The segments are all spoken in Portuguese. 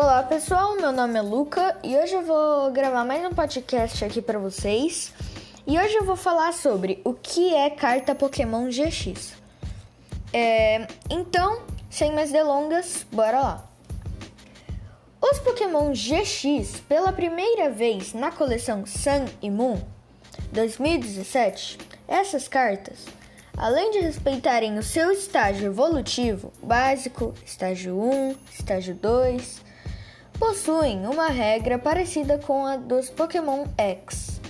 Olá pessoal, meu nome é Luca e hoje eu vou gravar mais um podcast aqui para vocês. E hoje eu vou falar sobre o que é carta Pokémon GX. É, então, sem mais delongas, bora lá. Os Pokémon GX, pela primeira vez na coleção Sun e Moon 2017, essas cartas, além de respeitarem o seu estágio evolutivo básico, estágio 1, estágio 2, possuem uma regra parecida com a dos Pokémon X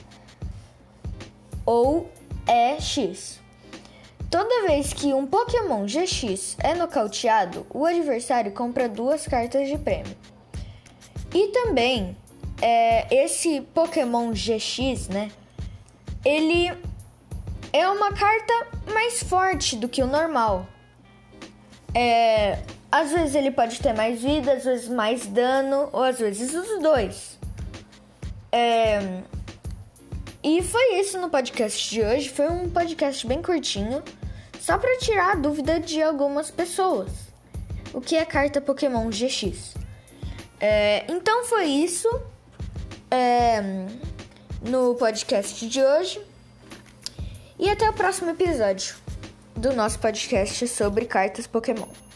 ou EX. Toda vez que um Pokémon GX é nocauteado, o adversário compra duas cartas de prêmio. E também, é, esse Pokémon GX, né? Ele é uma carta mais forte do que o normal. É, às vezes ele pode ter mais vida, às vezes mais dano, ou às vezes os dois. É... E foi isso no podcast de hoje. Foi um podcast bem curtinho, só para tirar a dúvida de algumas pessoas. O que é carta Pokémon GX? É... Então foi isso é... no podcast de hoje. E até o próximo episódio do nosso podcast sobre cartas Pokémon.